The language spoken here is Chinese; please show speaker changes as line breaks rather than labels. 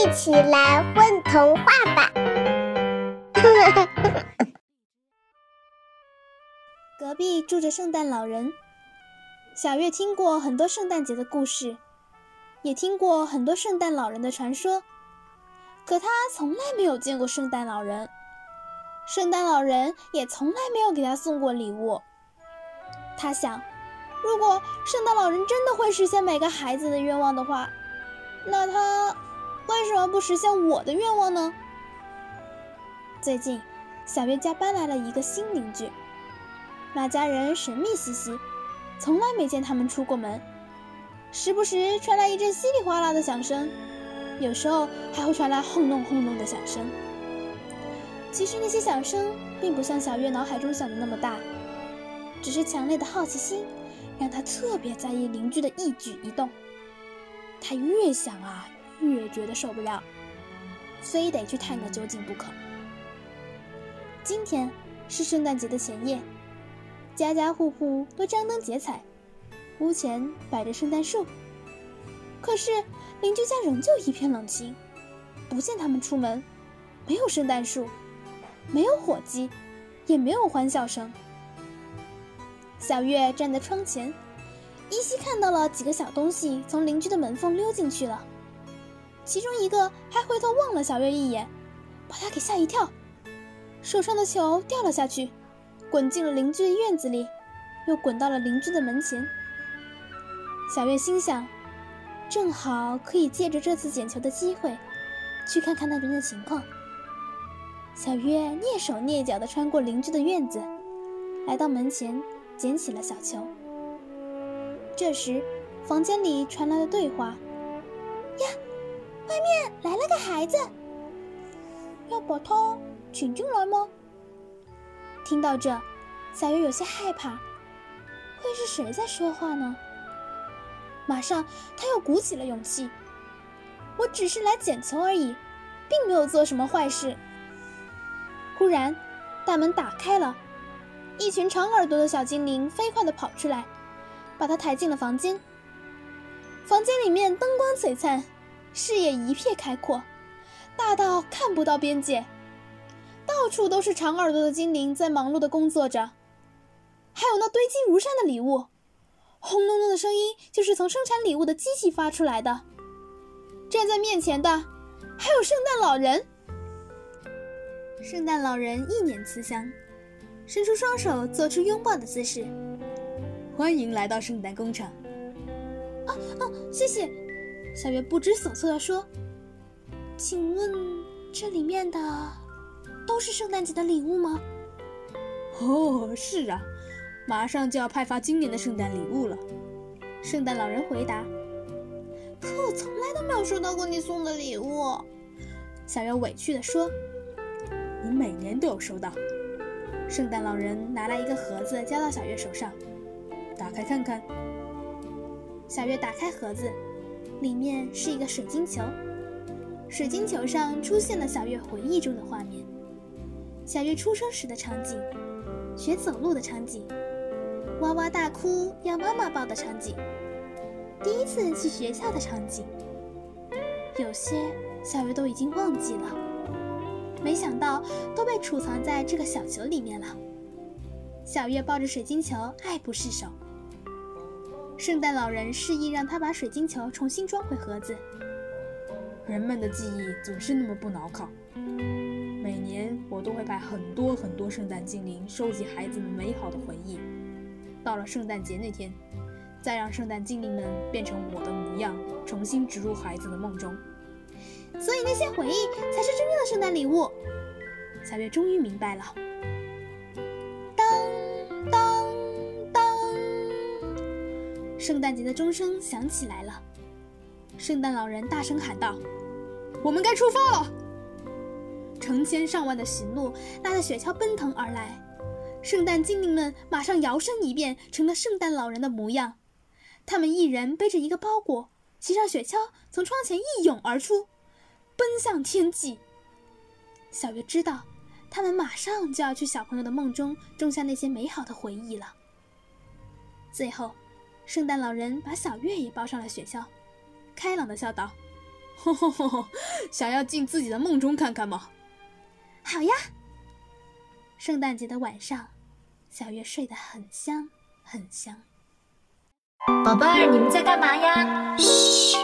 一起来混童话吧！
隔壁住着圣诞老人。小月听过很多圣诞节的故事，也听过很多圣诞老人的传说，可她从来没有见过圣诞老人。圣诞老人也从来没有给她送过礼物。她想，如果圣诞老人真的会实现每个孩子的愿望的话，那他为什么不实现我的愿望呢？最近，小月家搬来了一个新邻居，那家人神秘兮兮，从来没见他们出过门，时不时传来一阵稀里哗啦的响声，有时候还会传来轰隆轰隆的响声。其实那些响声并不像小月脑海中想的那么大，只是强烈的好奇心让她特别在意邻居的一举一动。她越想啊，越觉得受不了，非得去探个究竟不可。今天是圣诞节的前夜，家家户户都张灯结彩，屋前摆着圣诞树。可是邻居家仍旧一片冷清，不见他们出门，没有圣诞树。没有火鸡，也没有欢笑声。小月站在窗前，依稀看到了几个小东西从邻居的门缝溜进去了。其中一个还回头望了小月一眼，把她给吓一跳。手上的球掉了下去，滚进了邻居的院子里，又滚到了邻居的门前。小月心想，正好可以借着这次捡球的机会，去看看那边的情况。小月蹑手蹑脚地穿过邻居的院子，来到门前，捡起了小球。这时，房间里传来了对话：“，面来了个孩子，要把他请进来吗？”听到这，小月有些害怕，会是谁在说话呢？马上，她又鼓起了勇气：“我只是来捡球而已，并没有做什么坏事。”忽然，大门打开了，一群长耳朵的小精灵飞快地跑出来，把他抬进了房间。房间里面灯光璀璨，视野一片开阔，大到看不到边界，到处都是长耳朵的精灵在忙碌的工作着，还有那堆积如山的礼物，轰隆隆的声音就是从生产礼物的机器发出来的。站在面前的还有圣诞老人。圣诞老人一脸慈祥，伸出双手做出拥抱的姿势。
欢迎来到圣诞工厂。
啊啊，谢谢！小月不知所措地说：“请问这里面的都是圣诞节的礼物吗？”
哦，是啊，马上就要派发今年的圣诞礼物了。
圣诞老人回答：“可我从来都没有收到过你送的礼物。”小月委屈地说。
你每年都有收到。
圣诞老人拿来一个盒子，交到小月手上，
打开看看。
小月打开盒子，里面是一个水晶球。水晶球上出现了小月回忆中的画面：小月出生时的场景，学走路的场景，哇哇大哭要妈妈抱的场景，第一次去学校的场景。有些小月都已经忘记了。没想到都被储藏在这个小球里面了。小月抱着水晶球，爱不释手。圣诞老人示意让他把水晶球重新装回盒子。
人们的记忆总是那么不牢靠。每年我都会派很多很多圣诞精灵收集孩子们美好的回忆。到了圣诞节那天，再让圣诞精灵们变成我的模样，重新植入孩子的梦中。
所以那些回忆才是真正的圣诞礼物。小月终于明白了。圣诞节的钟声响起来了。圣诞老人大声喊道：“
我们该出发了！”
成千上万的驯鹿拉着雪橇奔腾而来，圣诞精灵们马上摇身一变成了圣诞老人的模样。他们一人背着一个包裹，骑上雪橇，从窗前一涌而出。奔向天际。小月知道，他们马上就要去小朋友的梦中种下那些美好的回忆了。最后，圣诞老人把小月也抱上了雪橇，开朗的笑道：“
吼 吼吼！想要进自己的梦中看看吗？
好呀。圣诞节的晚上，小月睡得很香很香。
宝贝儿，你们在干嘛呀？嘘。